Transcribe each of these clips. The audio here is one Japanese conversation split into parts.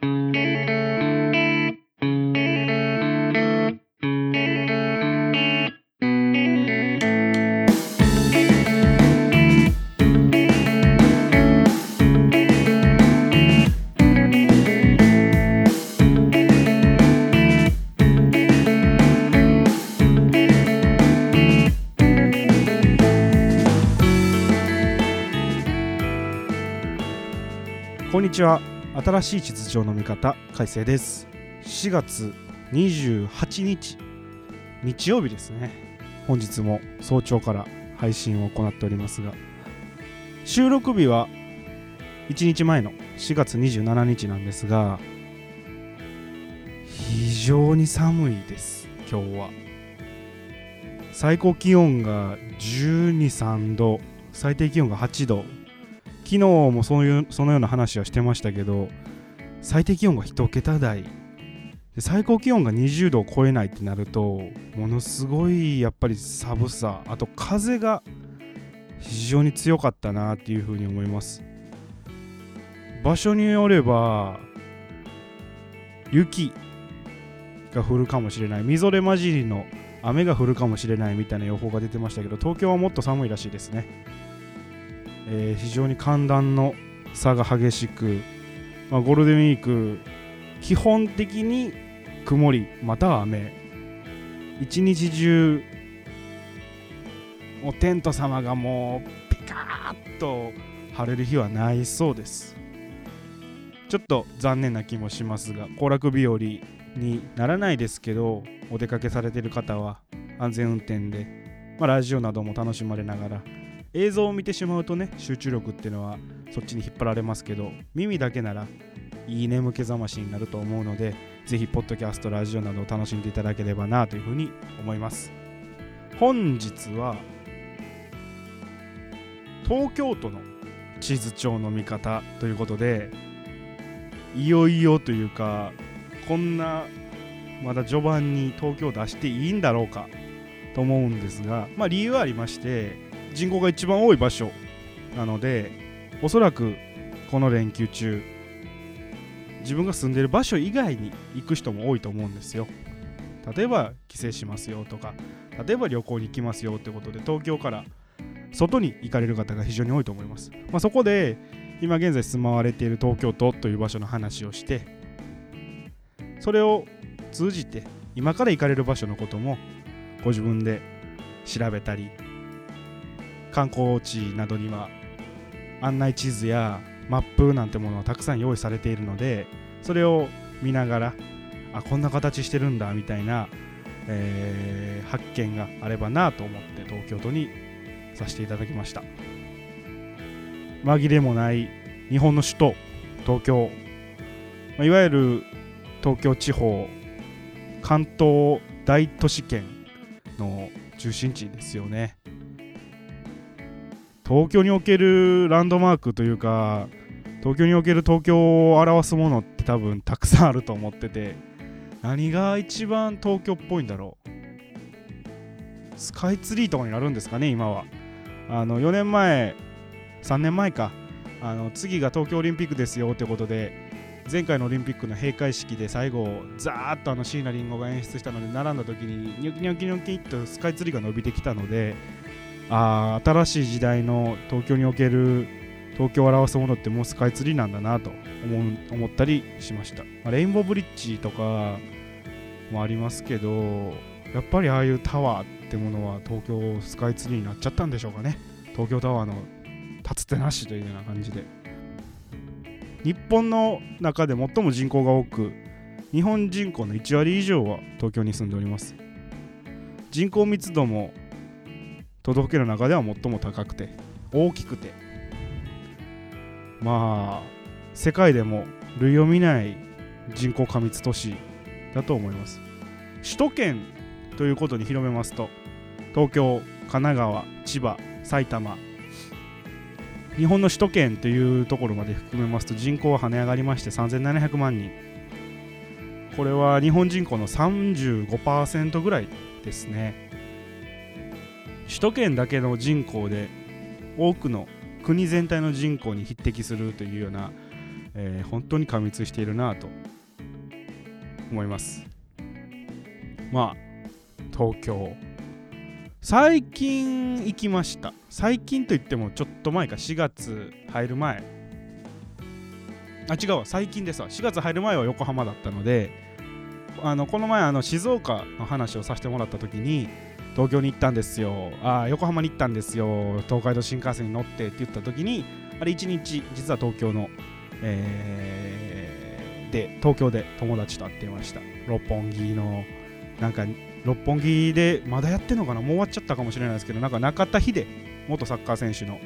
こんにちは。新しい地図上の見方改正です。4月28日日曜日ですね。本日も早朝から配信を行っておりますが収録日は1日前の4月27日なんですが非常に寒いです今日は。最高気温が123度最低気温が8度。昨日もそういうそのような話はしてましたけど最低気温が1桁台。で最高気温が20度を超えないってなるとものすごいやっぱり寒さあと風が非常に強かったなっていうふうに思います。場所によれば雪が降るかもしれない。みぞれ混じりの雨が降るかもしれないみたいな予報が出てましたけど東京はもっと寒いらしいですね。えー、非常に寒暖の差が激しく、まあ、ゴールデンウィーク基本的に曇りまたは雨。一日中おテント様がもうピカーッと晴れる日はないそうです。ちょっと残念な気もしますが行楽日和にならないですけどお出かけされてる方は安全運転で、まあ、ラジオなども楽しまれながら映像を見てしまうとね集中力っていうのはそっちに引っ張られますけど耳だけならいい眠気覚ましになると思うのでぜひポッドキャストラジオなどを楽しんでいただければなというふうに思います。本日は東京都の地図帳の見方ということでいよいよというかこんなまだ序盤に東京出していいんだろうかと思うんですがまあ理由はありまして人口が一番多い場所なのでおそらくこの連休中自分が住んでる場所以外に行く人も多いと思うんですよ。例えば帰省しますよとか例えば旅行に行きますよってことで東京から外に行かれる方が非常に多いと思います、まあ、そこで今現在住まわれている東京都という場所の話をしてそれを通じて今から行かれる場所のこともご自分で調べたり観光地などには案内地図やマップなんてものはたくさん用意されているのでそれを見ながらあこんな形してるんだみたいな、えー、発見があればなと思って東京都にさせていただきました。紛れもない日本の首都東京。いわゆる東京地方関東大都市圏の中心地ですよね。東京におけるランドマークというか東京における東京を表すものって多分たくさんあると思ってて何が一番東京っぽいんだろう。スカイツリーとかになるんですかね今は。あの4年前3年前か。あの次が東京オリンピックですよってことで前回のオリンピックの閉会式で最後ザーッとあの椎名林檎が演出したので並んだ時にニョキニョキニョキっとスカイツリーが伸びてきたのであ新しい時代の東京における東京を表すものってもうスカイツリーなんだなと思う思ったりしました、ま、レインボーブリッジとかもありますけどやっぱりああいうタワーってものは東京スカイツリーになっちゃったんでしょうかね。東京タワーの立つてなしというような感じで。日本の中で最も人口が多く日本人口の1割以上は東京に住んでおります。人口密度も都道府県の中では最も高くて大きくて。まあ世界でも類を見ない人口過密都市だと思います。首都圏ということに広めますと東京神奈川千葉埼玉日本の首都圏というところまで含めますと人口は跳ね上がりまして3700万人。これは日本人口の35%ぐらいですね。首都圏だけの人口で多くの国全体の人口に匹敵するというような、えー、本当に過密しているなと思います。まあ東京。最近行きました。最近といってもちょっと前か。4月入る前。あ違うわ。最近ですわ。4月入る前は横浜だったのであのこの前あの静岡の話をさせてもらった時に東京に行ったんですよ。あ横浜に行ったんですよ。東海道新幹線に乗ってって言った時にあれ1日実は東京の、えー、で東京で友達と会っていました。六本木のなんか六本木でまだやってんのかな？もう終わっちゃったかもしれないですけどなんか中田秀元サッカー選手の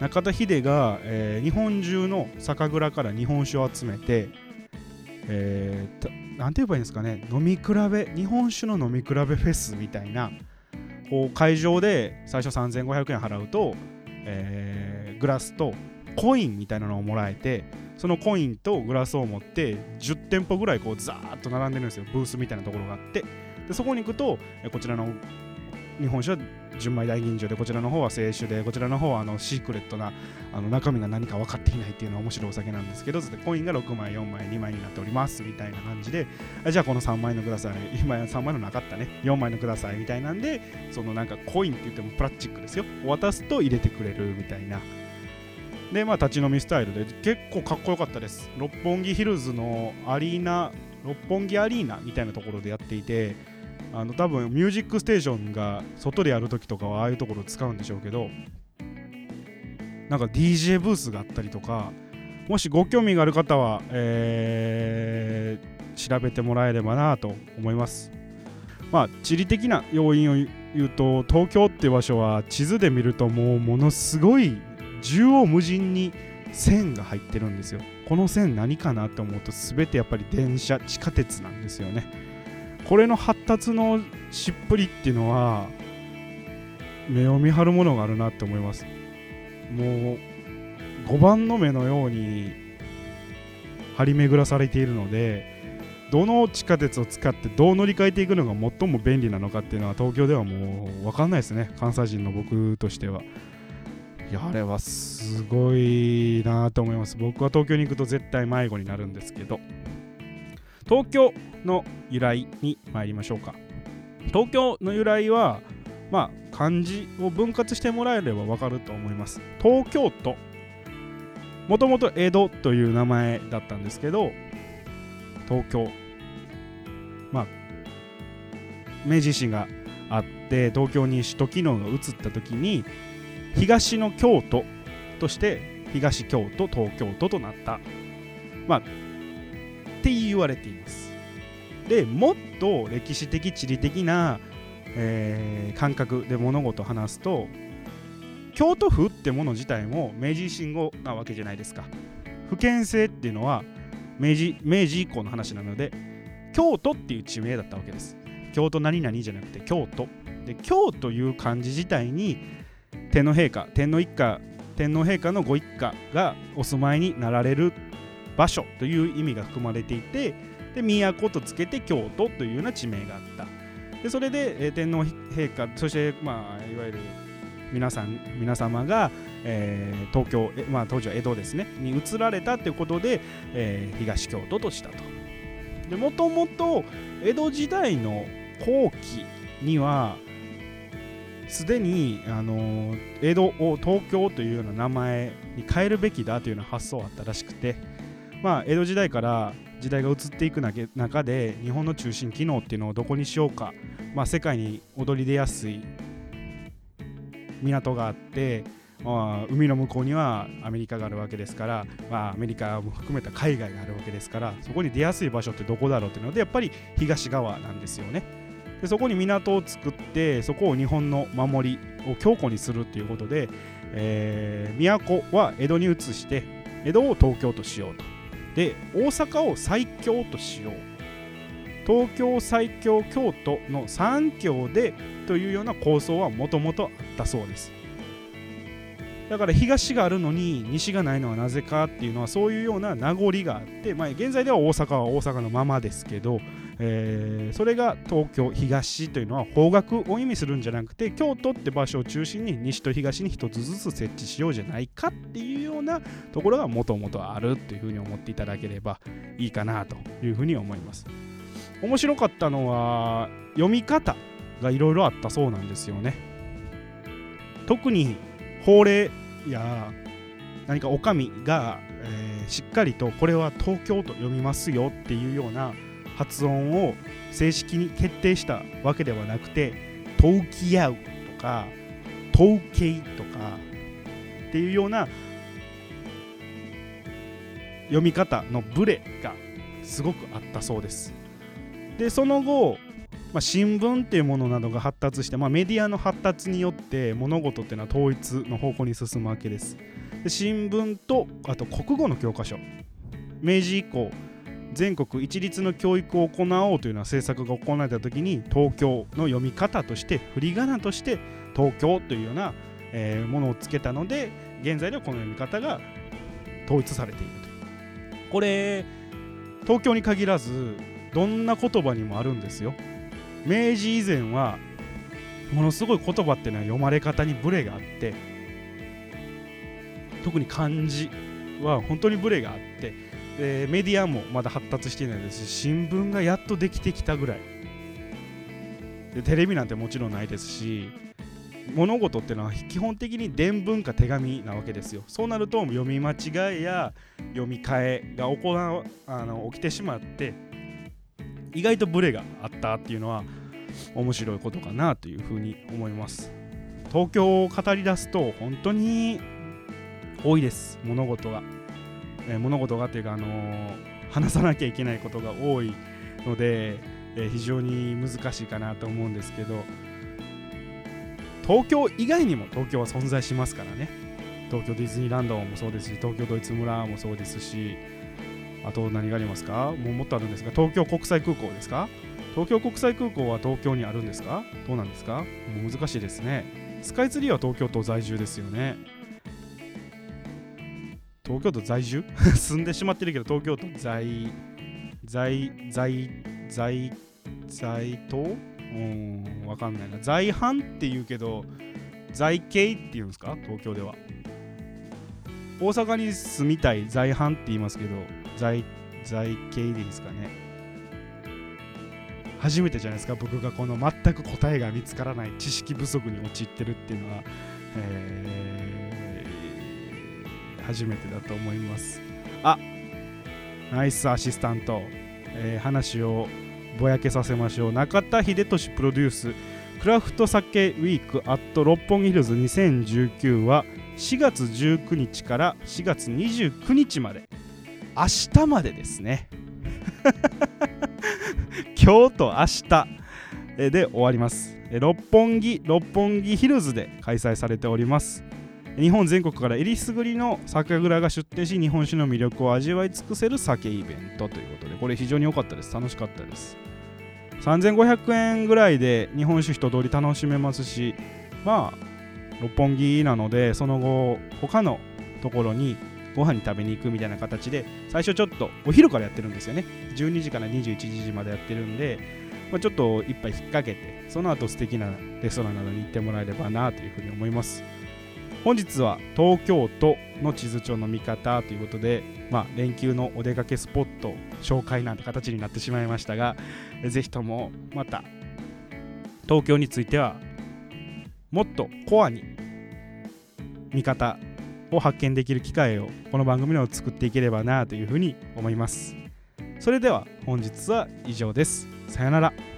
中田秀が、えー、日本中の酒蔵から日本酒を集めて、えー、なんて言えばいいんですかね？飲み比べ日本酒の飲み比べフェスみたいなこう会場で最初3500円払うと、えー、グラスとコインみたいなのをもらえてそのコインとグラスを持って10店舗ぐらいこうザーッと並んでるんですよ。ブースみたいなところがあって。でそこに行くとこちらの日本酒は純米大吟醸でこちらの方は清酒でこちらの方はあのシークレットなあの中身が何か分かっていないっていうのは面白いお酒なんですけどコインが6枚4枚2枚になっておりますみたいな感じでじゃあこの3枚のください今3枚のなかったね4枚のくださいみたいなんでそのなんかコインって言ってもプラスチックですよ。渡すと入れてくれるみたいな。でまあ立ち飲みスタイルで結構かっこよかったです。六本木ヒルズのアリーナ六本木アリーナみたいなところでやっていてあの多分ミュージックステーションが外でやるときとかはああいうところを使うんでしょうけどなんか DJ ブースがあったりとかもしご興味がある方は、えー、調べてもらえればなと思います。まあ地理的な要因を言うと東京って場所は地図で見るともうものすごい縦横無尽に線が入ってるんですよ。この線何かなって思うと全てやっぱり電車地下鉄なんですよね。これの発達のしっぷりっていうのは目を見張るものがあるなって思います。もう5番の目のように張り巡らされているのでどの地下鉄を使ってどう乗り換えていくのが最も便利なのかっていうのは東京ではもう分かんないですね。関西人の僕としては。いやあれはすごいなと思います。僕は東京に行くと絶対迷子になるんですけど。東京の由来に参りましょうか。東京の由来はまあ漢字を分割してもらえればわかると思います。東京都。もともと江戸という名前だったんですけど東京。まあ明治維新があって東京に首都機能が移った時に東の京都として東京都東京都となった。まあって言われています。でもっと歴史的地理的な、えー、感覚で物事を話すと京都府ってもの自体も明治維新後なわけじゃないですか。府県制っていうのは明治明治以降の話なので京都っていう地名だったわけです。京都何々じゃなくて京都。で京という漢字自体に天皇陛下天皇一家天皇陛下のご一家がお住まいになられる場所という意味が含まれていてで都とつけて京都というような地名があった。でそれで、えー、天皇陛下そして、まあ、いわゆる皆さん皆様が、えー、東京、まあ、当時は江戸ですねに移られたということで、えー、東京都としたと。でもともと江戸時代の後期にはすでに、あの江戸を東京というような名前に変えるべきだというような発想があったらしくてまあ、江戸時代から時代が移っていく中で日本の中心機能っていうのをどこにしようか、まあ、世界に躍り出やすい港があって、まあ、海の向こうにはアメリカがあるわけですから、まあ、アメリカも含めた海外があるわけですからそこに出やすい場所ってどこだろうっていうのでやっぱり東側なんですよね。でそこに港を作ってそこを日本の守りを強固にするっていうことで、えー、都は江戸に移して江戸を東京としようとで大阪を最強としよう。東京最強京都の3強でというような構想はもともとあったそうです。だから東があるのに西がないのはなぜかっていうのはそういうような名残があって、まあ、現在では大阪は大阪のままですけどえー、それが東京東というのは方角を意味するんじゃなくて京都って場所を中心に西と東に一つずつ設置しようじゃないかっていうようなところがもともとあるっていうふうに思っていただければいいかなというふうに思います。面白かったのは読み方がいろいろあったそうなんですよね。特に法令や何かお上が、えー、しっかりとこれは東京と読みますよっていうような発音を正式に決定したわけではなくて「トウキアウ」とか「トウケイ」とかっていうような読み方のブレがすごくあったそうです。でその後、まあ、新聞っていうものなどが発達して、まあ、メディアの発達によって物事っていうのは統一の方向に進むわけです。で新聞とあと国語の教科書。明治以降全国一律の教育を行おうというような政策が行われた時に東京の読み方として振り仮名として東京というような、えー、ものをつけたので現在ではこの読み方が統一されていると。これ東京に限らずどんな言葉にもあるんですよ。明治以前はものすごい言葉っていうのは読まれ方にブレがあって特に漢字は本当にブレがあってえー、メディアもまだ発達していないですし新聞がやっとできてきたぐらい。でテレビなんてもちろんないですし物事ってのは基本的に伝聞か手紙なわけですよ。そうなると読み間違いや読み替えが行わあの起きてしまって意外とブレがあったっていうのは面白いことかなというふうに思います。東京を語り出すと本当に多いです物事が。え物事がというか、あの話さなきゃいけないことが多いので、え非常に難しいかなと思うんですけど東京以外にも東京は存在しますからね。東京ディズニーランドもそうですし東京ドイツ村もそうですしあと何がありますか？もうもっとあるんですが東京国際空港ですか？東京国際空港は東京にあるんですか？どうなんですか？もう難しいですね。スカイツリーは東京都在住ですよね。東京都在住？住んでしまってるけど東京都在在在在在島うんわかんないな。在阪って言うけど在京って言うんですか？東京では。大阪に住みたい在阪って言いますけど在在京でいいですかね？初めてじゃないですか？僕がこの全く答えが見つからない知識不足に陥ってるっていうのは、えー。初めてだと思います。あナイスアシスタント、えー、話をぼやけさせましょう。中田秀俊プロデュース。クラフト酒ウィークアット六本木ヒルズ。2019は4月19日から4月29日まで。明日までですね。今日と明日。で終わります。六本木六本木ヒルズで開催されております。日本全国からえりすぐりの酒蔵が出店し日本酒の魅力を味わい尽くせる酒イベントということでこれ非常に良かったです。楽しかったです。3500円ぐらいで日本酒一通り楽しめますしまあ六本木なのでその後他のところにご飯に食べに行くみたいな形で最初ちょっとお昼からやってるんですよね。12時から21時までやってるんで、まあ、ちょっと一杯引っ掛けてその後素敵なレストランなどに行ってもらえればなというふうに思います。本日は東京都の地図帳の見方ということで、まあ、連休のお出かけスポット紹介なんて形になってしまいましたがぜひともまた東京についてはもっとコアに見方を発見できる機会をこの番組を作っていければなというふうに思います。それでは本日は以上です。さよなら。